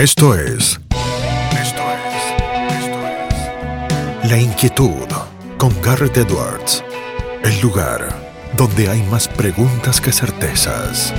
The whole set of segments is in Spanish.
Esto es. Esto es. Esto es. La inquietud con Garrett Edwards. El lugar donde hay más preguntas que certezas.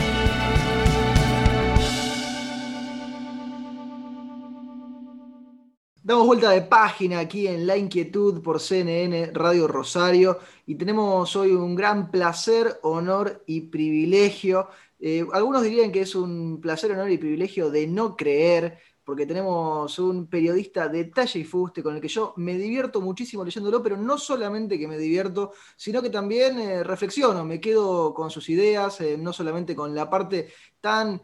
Damos vuelta de página aquí en La Inquietud por CNN Radio Rosario y tenemos hoy un gran placer, honor y privilegio eh, algunos dirían que es un placer, honor y privilegio de no creer, porque tenemos un periodista de talla y fuste con el que yo me divierto muchísimo leyéndolo, pero no solamente que me divierto, sino que también eh, reflexiono, me quedo con sus ideas, eh, no solamente con la parte tan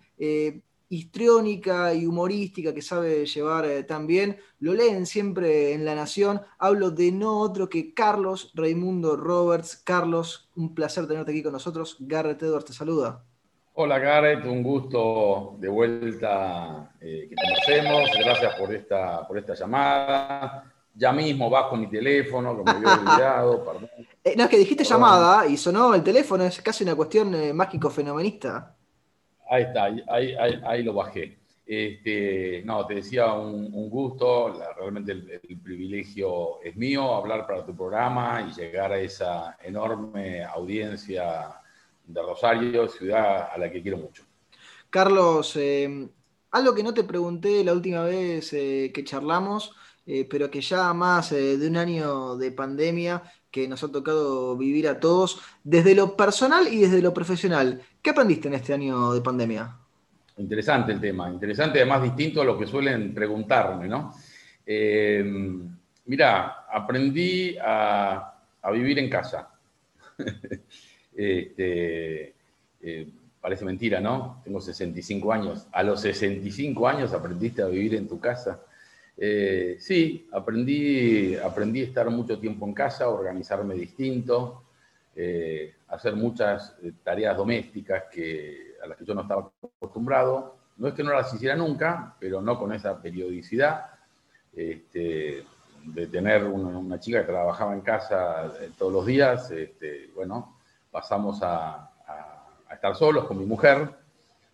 histriónica y humorística que sabe llevar tan bien, lo leen siempre en La Nación, hablo de no otro que Carlos Raimundo Roberts. Carlos, un placer tenerte aquí con nosotros. Garrett Edwards te saluda. Hola Garrett, un gusto de vuelta eh, que conocemos. Gracias por esta, por esta llamada. Ya mismo bajo mi teléfono, que me había olvidado, perdón. Eh, no, es que dijiste llamada y sonó el teléfono, es casi una cuestión eh, mágico-fenomenista. Ahí está, ahí, lo bajé. Este, no, te decía un, gusto, realmente el, privilegio es mío hablar para tu programa y llegar a esa enorme audiencia de Rosario, ciudad a la que quiero mucho. Carlos, eh, algo que no te pregunté la última vez eh, que charlamos, eh, pero que ya más de un año de pandemia que nos ha tocado vivir a todos, desde lo personal y desde lo profesional, ¿qué aprendiste en este año de pandemia? Interesante el tema, interesante, además distinto a lo que suelen preguntarme, ¿no? mira, aprendí a, a vivir en casa. Este, eh, parece mentira, ¿no? Tengo 65 años. A los 65 años aprendiste a vivir en tu casa. Eh, sí, aprendí, aprendí a estar mucho tiempo en casa, organizarme distinto, eh, hacer muchas tareas domésticas que, a las que yo no estaba acostumbrado. No es que no las hiciera nunca, pero no con esa periodicidad. Este, de tener una, chica que trabajaba en casa todos los días, este, bueno, pasamos a, estar solos con mi mujer,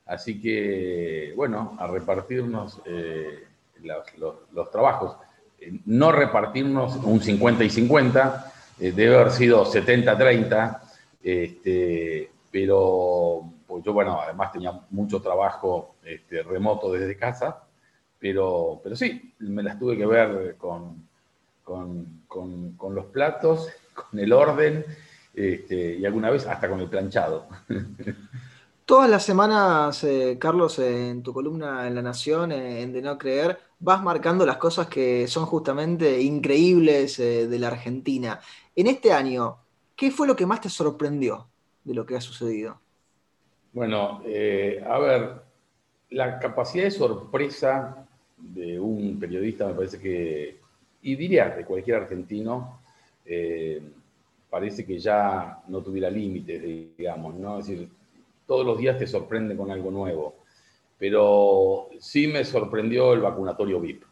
así que, bueno, a repartirnos eh, los, trabajos. Eh, no repartirnos un 50 y 50, eh, debe haber sido 70-30, este, pero pues yo, bueno, además tenía mucho trabajo este, remoto desde casa, pero, pero sí, me las tuve que ver con, con los platos, con el orden este, y alguna vez hasta con el planchado. Todas las semanas, eh, Carlos, en tu columna en La Nación, eh, en De No Creer, vas marcando las cosas que son justamente increíbles eh, de la Argentina. En este año, ¿qué fue lo que más te sorprendió de lo que ha sucedido? Bueno, a ver, la capacidad de sorpresa de un periodista me parece que, y diría de cualquier argentino, parece que ya no tuviera límites, digamos, ¿no? Es decir, todos los días te sorprende con algo nuevo. Pero sí me sorprendió el vacunatorio VIP.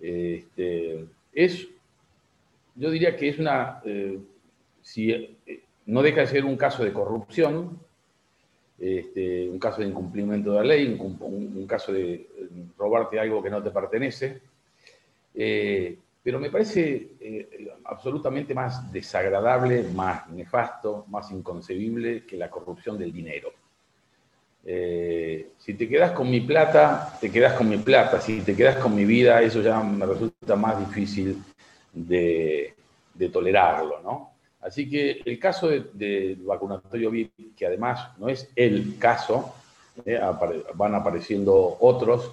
Este, es, yo diría que es una, eh, si, eh, no deja de ser un caso de corrupción, este, un caso de incumplimiento de la ley, un, caso de eh, robarte algo que no te pertenece. Pero me parece eh, absolutamente más desagradable, más nefasto, más inconcebible que la corrupción del dinero. Eh, si te quedas con mi plata, te quedas con mi plata. Si te quedas con mi vida, eso ya me resulta más difícil de, tolerarlo, ¿no? Así que el caso del vacunatorio VIP, que además no es el caso, eh, van apareciendo otros,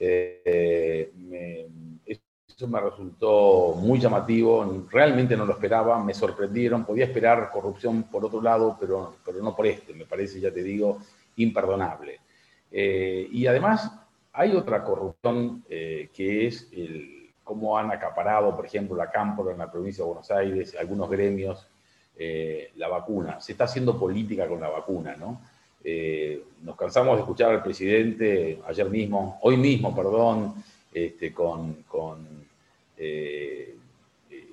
me, eso me resultó muy llamativo, realmente no lo esperaba, me sorprendieron, podía esperar corrupción por otro lado, pero, pero no por este, me parece, ya te digo, imperdonable. Eh, y además hay otra corrupción eh, que es cómo han acaparado, por ejemplo, la Cámpora en la provincia de Buenos Aires, algunos gremios, eh, la vacuna. Se está haciendo política con la vacuna, ¿no? nos cansamos de escuchar al presidente ayer mismo, hoy mismo, perdón, este, con eh, eh,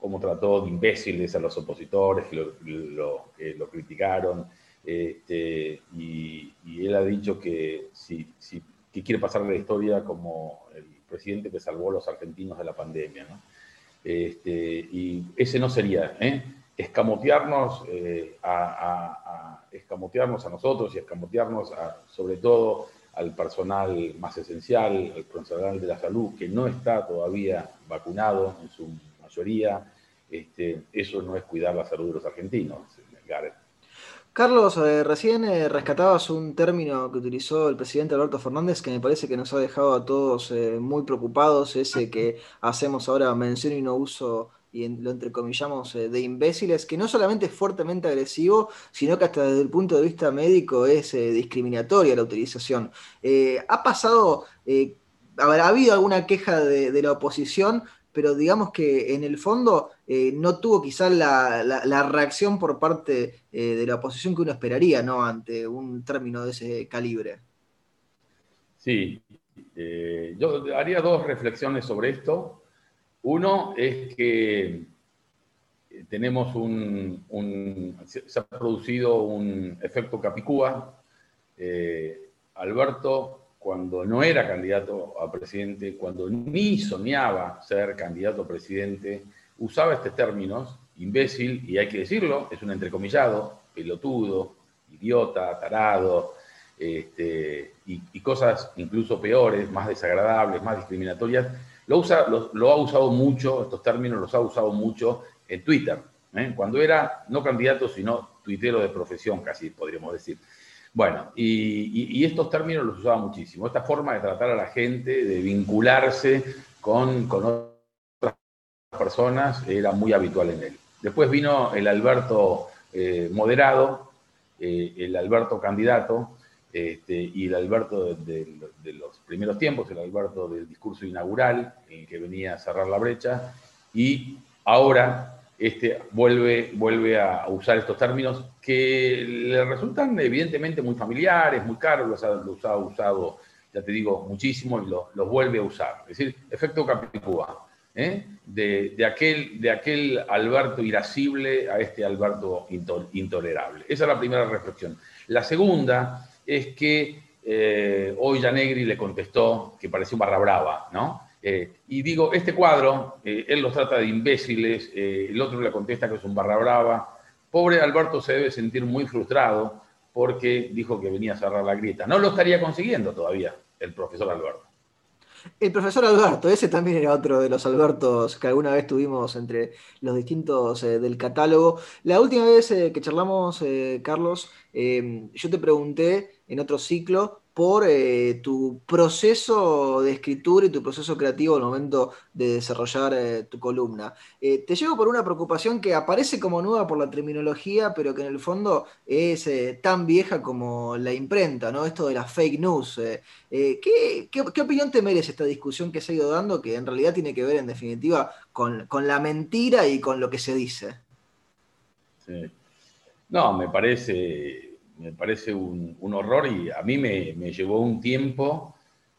cómo trató de imbéciles a los opositores que lo, criticaron. Este, y, él ha dicho que si, quiere pasar a la historia como el presidente que salvó a los argentinos de la pandemia. Este, y ese no sería, ¿eh? escamotearnos, eh, a, escamotearnos a nosotros y escamotearnos sobre todo al personal más esencial, al personal de la salud que no está todavía vacunado en su mayoría. Este, eso no es cuidar la salud de los argentinos, Gareth. Carlos, eh, recién eh, rescatabas un término que utilizó el presidente Alberto Fernández que me parece que nos ha dejado a todos eh, muy preocupados, ese que hacemos ahora mención y no uso y lo entrecomillamos de imbéciles, que no solamente es fuertemente agresivo, sino que hasta desde el punto de vista médico es discriminatoria la utilización. ¿Ha pasado, habrá habido alguna queja de la oposición pero digamos que en el fondo eh, no tuvo quizás la, reacción por parte eh, de la oposición que uno esperaría, ¿no? Ante un término de ese calibre. Sí, eh, yo haría dos reflexiones sobre esto. Uno es que tenemos un, se ha producido un efecto Capicúa. Alberto cuando no era candidato a presidente, cuando ni soñaba ser candidato a presidente, usaba este término, imbécil, y hay que decirlo, es un entrecomillado, pelotudo, idiota, tarado, este, y, cosas incluso peores, más desagradables, más discriminatorias. Lo, usa, lo, ha usado mucho, estos términos los ha usado mucho en Twitter, ¿eh? cuando era no candidato, sino tuitero de profesión, casi podríamos decir. Bueno, y, estos términos los usaba muchísimo. Esta forma de tratar a la gente, de vincularse con, otras personas, era muy habitual en él. Después vino el Alberto eh, moderado, eh, el Alberto candidato, este, y el Alberto de, los primeros tiempos, el Alberto del discurso inaugural, en que venía a cerrar la brecha, y ahora este, vuelve, vuelve a usar estos términos que le resultan evidentemente muy familiares, muy caros, los ha, usado, ya te digo, muchísimo y los, vuelve a usar. Es decir, efecto Capicúa, ¿eh? de, aquel, de aquel Alberto irascible a este Alberto intolerable. Esa es la primera reflexión. La segunda es que eh, hoy Janegri le contestó que parecía un barra brava, ¿no? Eh, y digo, este cuadro, eh, él los trata de imbéciles, eh, el otro le contesta que es un barra brava. Pobre Alberto se debe sentir muy frustrado porque dijo que venía a cerrar la grieta. No lo estaría consiguiendo todavía el profesor Alberto. El profesor Alberto, ese también era otro de los Albertos que alguna vez tuvimos entre los distintos del catálogo. La última vez que charlamos, Carlos, yo te pregunté en otro ciclo por eh, tu proceso de escritura y tu proceso creativo al momento de desarrollar eh, tu columna. Eh, te llevo por una preocupación que aparece como nueva por la terminología, pero que en el fondo es tan vieja como la imprenta, ¿no? Esto de las fake news. ¿qué, opinión te merece esta discusión que se ha ido dando, que en realidad tiene que ver, en definitiva, con, la mentira y con lo que se dice? No, me parece me parece un, horror y a mí me, llevó un tiempo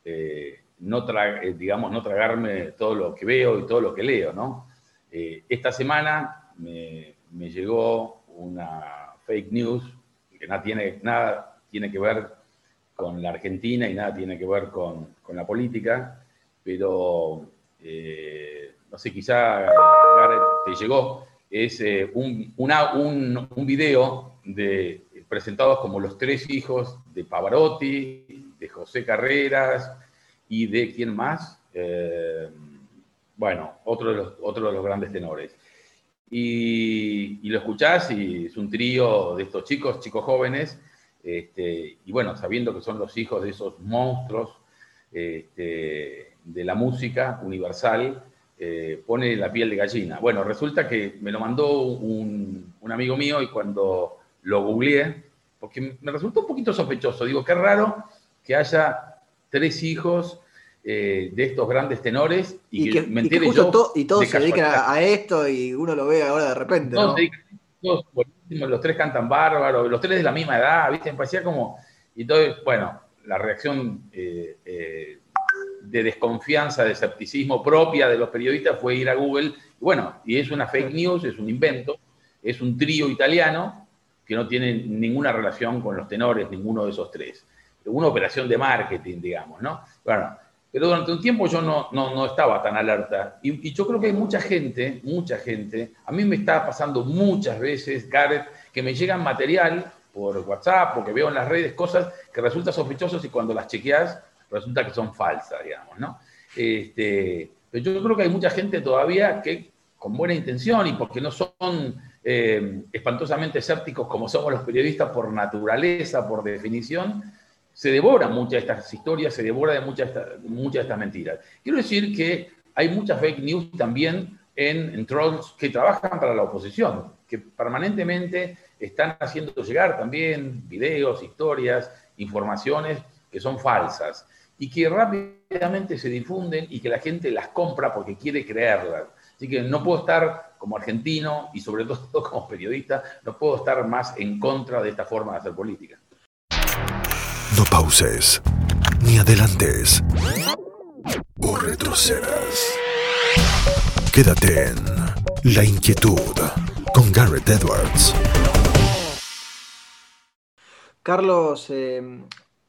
eh, no eh, digamos, no tragarme todo lo que veo y todo lo que leo, ¿no? Eh, esta semana me, llegó una fake news que nada tiene, nada tiene que ver con la Argentina y nada tiene que ver con, la política, pero no sé, quizá te llegó, es un, un, un video de presentados como los tres hijos de Pavarotti, de José Carreras y de quién más, eh, bueno, otro de, los, de los grandes tenores. Y, lo escuchás y es un trío de estos chicos, chicos jóvenes, este, y bueno, sabiendo que son los hijos de esos monstruos este, de la música universal, eh, pone la piel de gallina. Bueno, resulta que me lo mandó un, un amigo mío y cuando lo googleé, porque me resultó un poquito sospechoso. Digo, qué raro que haya tres hijos eh, de estos grandes tenores y, que, me entere yo. y todos se dedican a, esto y uno lo ve ahora de repente. ¿no? Todos, los tres cantan bárbaro, los tres de la misma edad, ¿viste? Me parecía como. Y entonces, bueno, la reacción eh, eh, de desconfianza, de escepticismo propia de los periodistas fue ir a Google. Y bueno, y es una fake news, es un invento, es un trío italiano que no tienen ninguna relación con los tenores, ninguno de esos tres. una operación de marketing, digamos, ¿no? Bueno, pero durante un tiempo yo no, no, estaba tan alerta. Y, yo creo que hay mucha gente, mucha gente, a mí me está pasando muchas veces, Gareth, que me llegan material por WhatsApp o que veo en las redes cosas que resultan sospechosas y cuando las chequeas resulta que son falsas, digamos, ¿no? Este, pero yo creo que hay mucha gente todavía que con buena intención y porque no son eh, espantosamente escépticos como somos los periodistas por naturaleza, por definición, se devora muchas de estas historias, se devora de muchas, muchas de estas mentiras. Quiero decir que hay muchas fake news también en, trolls que trabajan para la oposición, que permanentemente están haciendo llegar también videos, historias, informaciones que son falsas y que rápidamente se difunden y que la gente las compra porque quiere creerlas. Así que no puedo estar como argentino y sobre todo como periodista, no puedo estar más en contra de esta forma de hacer política. No pauses, ni adelantes, o retrocedas. Quédate en La Inquietud con Garrett Edwards. Carlos, eh,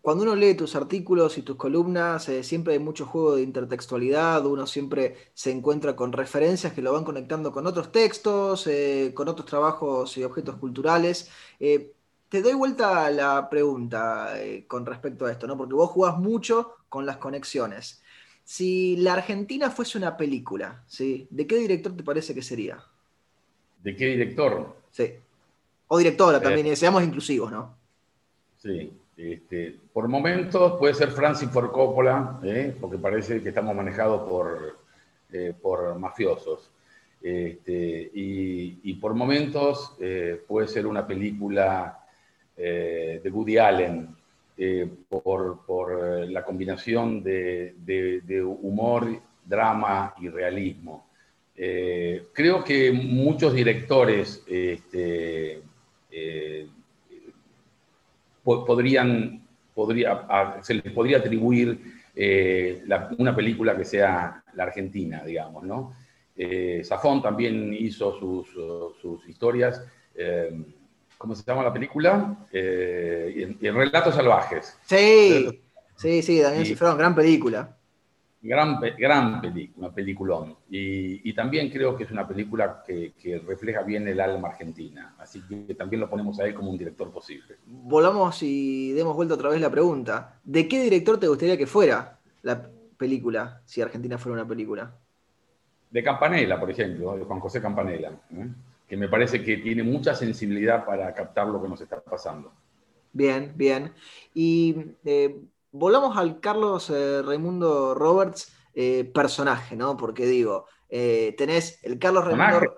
cuando uno lee tus artículos y tus columnas, eh, siempre hay mucho juego de intertextualidad, uno siempre se encuentra con referencias que lo van conectando con otros textos, eh, con otros trabajos y objetos culturales. Eh, te doy vuelta a la pregunta con respecto a esto, ¿no? Porque vos jugás mucho con las conexiones. Si la Argentina fuese una película, ¿sí? ¿de qué director te parece que sería? ¿De qué director? Sí. O directora también, seamos inclusivos, ¿no? Sí. Este, por momentos puede ser Francis Ford Coppola, ¿eh? porque parece que estamos manejados por, eh, por mafiosos. Este, y, por momentos eh, puede ser una película de Woody Allen, por, la combinación de, humor, drama y realismo. creo que muchos directores este, podrían, podría, se les podría atribuir eh, una película que sea la Argentina, digamos, ¿no? Eh, Safón también hizo sus, sus historias. Eh, ¿Cómo se llama la película? en, Relatos Salvajes. Sí, sí, sí, Daniel Cifrón, gran película. Gran, gran película, peliculón. Y, también creo que es una película que, refleja bien el alma argentina. Así que también lo ponemos a él como un director posible. Volvamos y demos vuelta otra vez la pregunta. ¿De qué director te gustaría que fuera la película, si Argentina fuera una película? De Campanella, por ejemplo, de Juan José Campanella, ¿eh? que me parece que tiene mucha sensibilidad para captar lo que nos está pasando. Bien, bien. Y eh, volvamos al Carlos eh, Raimundo Roberts eh, personaje, ¿no? Porque digo, eh, tenés el Carlos Raimundo.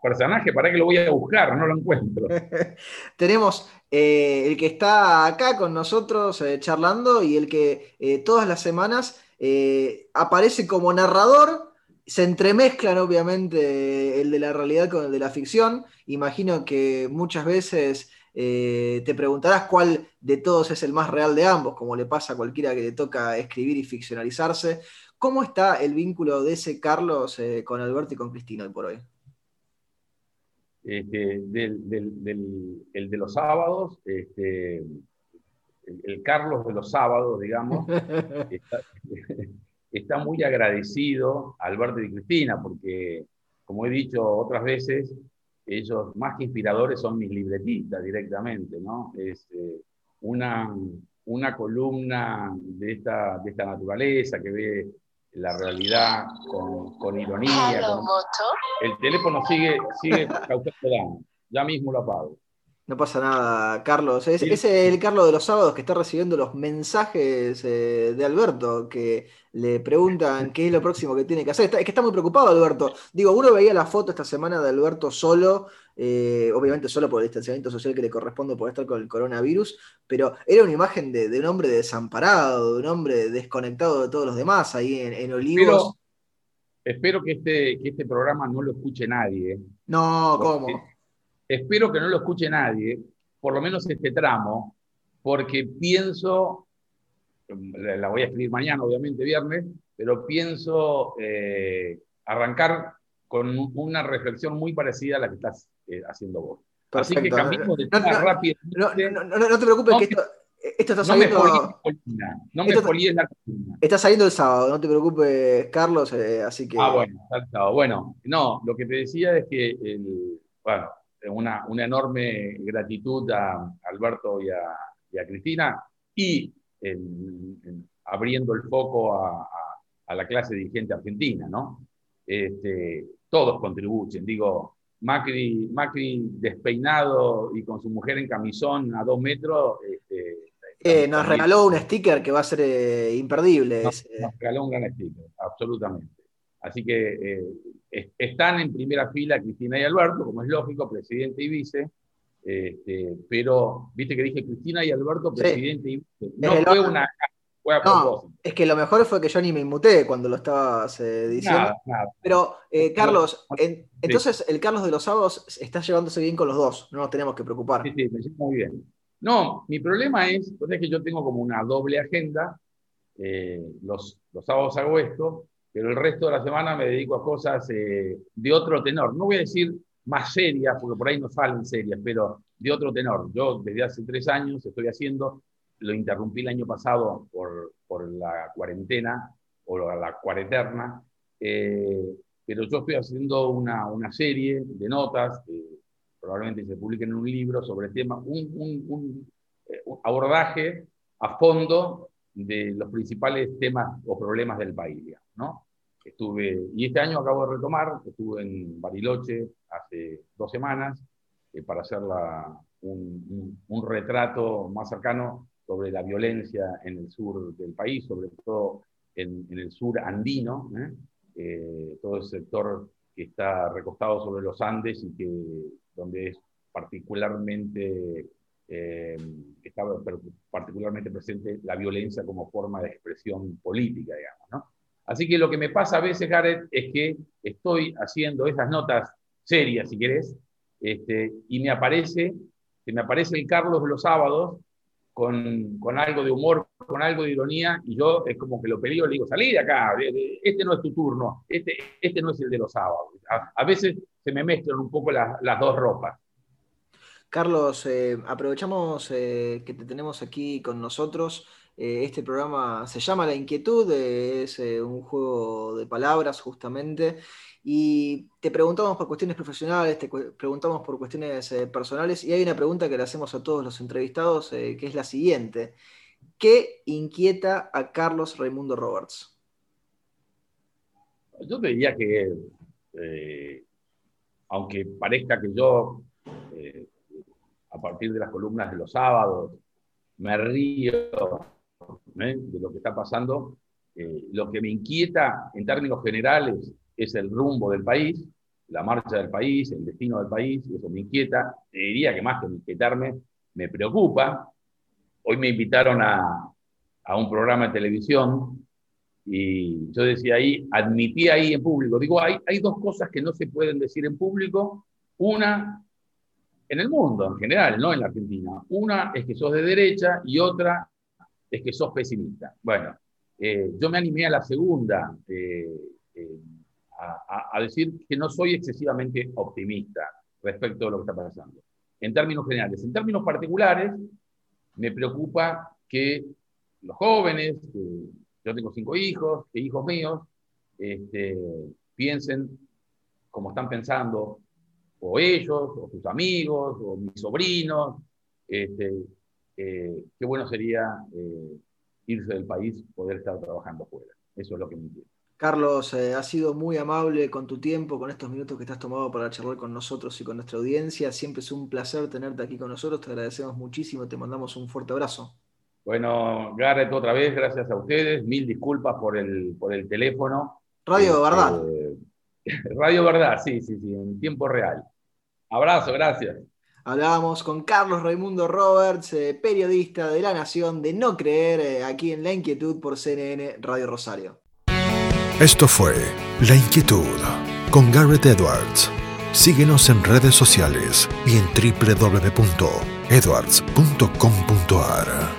personaje, para que lo voy a buscar, no lo encuentro. Tenemos el que está acá con nosotros charlando y el que todas las semanas aparece como narrador. Se entremezclan obviamente el de la realidad con el de la ficción. Imagino que muchas veces eh, te preguntarás cuál de todos es el más real de ambos, como le pasa a cualquiera que le toca escribir y ficcionalizarse. ¿Cómo está el vínculo de ese Carlos eh, con Alberto y con Cristina hoy por hoy? Este, el de los sábados, este, el, Carlos de los sábados, digamos, está, muy agradecido a Alberto y Cristina, porque, como he dicho otras veces, ellos más que inspiradores son mis libretistas directamente, ¿no? Es eh, una, una columna de esta, de esta naturaleza que ve la realidad con, con ironía. El teléfono sigue, sigue causando daño. Ya mismo lo apago. No pasa nada, Carlos. Ese es el Carlos de los sábados que está recibiendo los mensajes eh, de Alberto, que le preguntan qué es lo próximo que tiene que hacer. es que está muy preocupado Alberto. Digo, uno veía la foto esta semana de Alberto solo, eh, obviamente solo por el distanciamiento social que le corresponde por estar con el coronavirus, pero era una imagen de, un hombre desamparado, de un hombre desconectado de todos los demás ahí en, Olivos. Espero, que, este, que este programa no lo escuche nadie. No, ¿cómo? Espero que no lo escuche nadie, por lo menos este tramo, porque pienso, la voy a escribir mañana, obviamente viernes, pero pienso eh, arrancar con una reflexión muy parecida a la que estás eh, haciendo vos. Así que cambiemos de tema rápido. No, te preocupes, que Esto está saliendo. No me políes la columna. Está saliendo el sábado, no te preocupes, Carlos, eh, así que. Ah, bueno, está el sábado. Bueno, no, lo que te decía es que, el, bueno, una, una, enorme gratitud a Alberto y a, Cristina y abriendo el foco a, a, la clase dirigente argentina, ¿no? Este, todos contribuyen, digo, Macri, Macri despeinado y con su mujer en camisón a dos metros, este, eh, nos regaló un sticker que va a ser eh, imperdible. Nos, regaló un gran sticker, absolutamente. Así que eh, están en primera fila Cristina y Alberto, como es lógico, presidente y vice. Este, pero, viste que dije Cristina y Alberto, presidente y vice. No fue una. Fue a no, es que lo mejor fue que yo ni me inmuté cuando lo estabas diciendo. Pero, Carlos, entonces el Carlos de los sábados está llevándose bien con los dos, no nos tenemos que preocupar. Sí, sí, me siento muy bien. No, mi problema es, pues es que yo tengo como una doble agenda. Eh, los, los, sábados hago esto, pero el resto de la semana me dedico a cosas eh, de otro tenor. No voy a decir más serias, porque por ahí no salen serias, pero de otro tenor. Yo desde hace tres años estoy haciendo, lo interrumpí el año pasado por, por la cuarentena o la, cuareterna, eh, pero yo estoy haciendo una, una serie de notas probablemente se publique en un libro sobre el tema, un, eh, un, abordaje a fondo de los principales temas o problemas del país, ¿no? Estuve, y este año acabo de retomar, estuve en Bariloche hace dos semanas eh, para hacer un, un, retrato más cercano sobre la violencia en el sur del país, sobre todo en, en el sur andino, ¿eh? todo el sector que está recostado sobre los Andes y que donde es particularmente, eh, estaba particularmente presente la violencia como forma de expresión política, digamos. ¿no? Así que lo que me pasa a veces, Gareth, es que estoy haciendo esas notas serias, si querés, este, y me aparece, que me aparece el Carlos los sábados con, con, algo de humor, con algo de ironía, y yo es como que lo pedí, le digo, salí de acá, este no es tu turno, este, este no es el de los sábados. A, veces se me mezclan un poco las dos ropas. Carlos, eh, aprovechamos eh, que te tenemos aquí con nosotros. Eh, este programa se llama La Inquietud, es un juego de palabras justamente. Y te preguntamos por cuestiones profesionales, te preguntamos por cuestiones eh, personales y hay una pregunta que le hacemos a todos los entrevistados eh, que es la siguiente. ¿Qué inquieta a Carlos Raimundo Roberts? Yo te diría que, eh, aunque parezca que yo, a partir de las columnas de los sábados, me río de lo que está pasando, lo que me inquieta en términos generales es el rumbo del país, la marcha del país, el destino del país, y eso me inquieta. Te diría que más que inquietarme, me preocupa. Hoy me invitaron a, a un programa de televisión y yo decía ahí, admití ahí en público, digo, hay, hay dos cosas que no se pueden decir en público. Una, en el mundo en general, no en la Argentina. Una es que sos de derecha y otra es que sos pesimista. Bueno, eh, yo me animé a la segunda. Eh, eh, a, decir que no soy excesivamente optimista respecto a lo que está pasando. En términos generales. En términos particulares, me preocupa que los jóvenes, yo tengo cinco hijos, que hijos míos, este, piensen como están pensando o ellos, o sus amigos, o mis sobrinos. Este, eh, qué bueno sería eh, irse del país, poder estar trabajando fuera. Eso es lo que me interesa. Carlos, eh, has sido muy amable con tu tiempo, con estos minutos que has tomado para charlar con nosotros y con nuestra audiencia. Siempre es un placer tenerte aquí con nosotros. Te agradecemos muchísimo. Te mandamos un fuerte abrazo. Bueno, Garrett, otra vez, gracias a ustedes. Mil disculpas por el, por el teléfono. Radio este, Verdad. Radio Verdad, sí, sí, sí, en tiempo real. Abrazo, gracias. Hablábamos con Carlos Raimundo Roberts, eh, periodista de La Nación, de No Creer, eh, aquí en La Inquietud por CNN Radio Rosario. Esto fue La Inquietud con Garrett Edwards. Síguenos en redes sociales y en www.edwards.com.ar.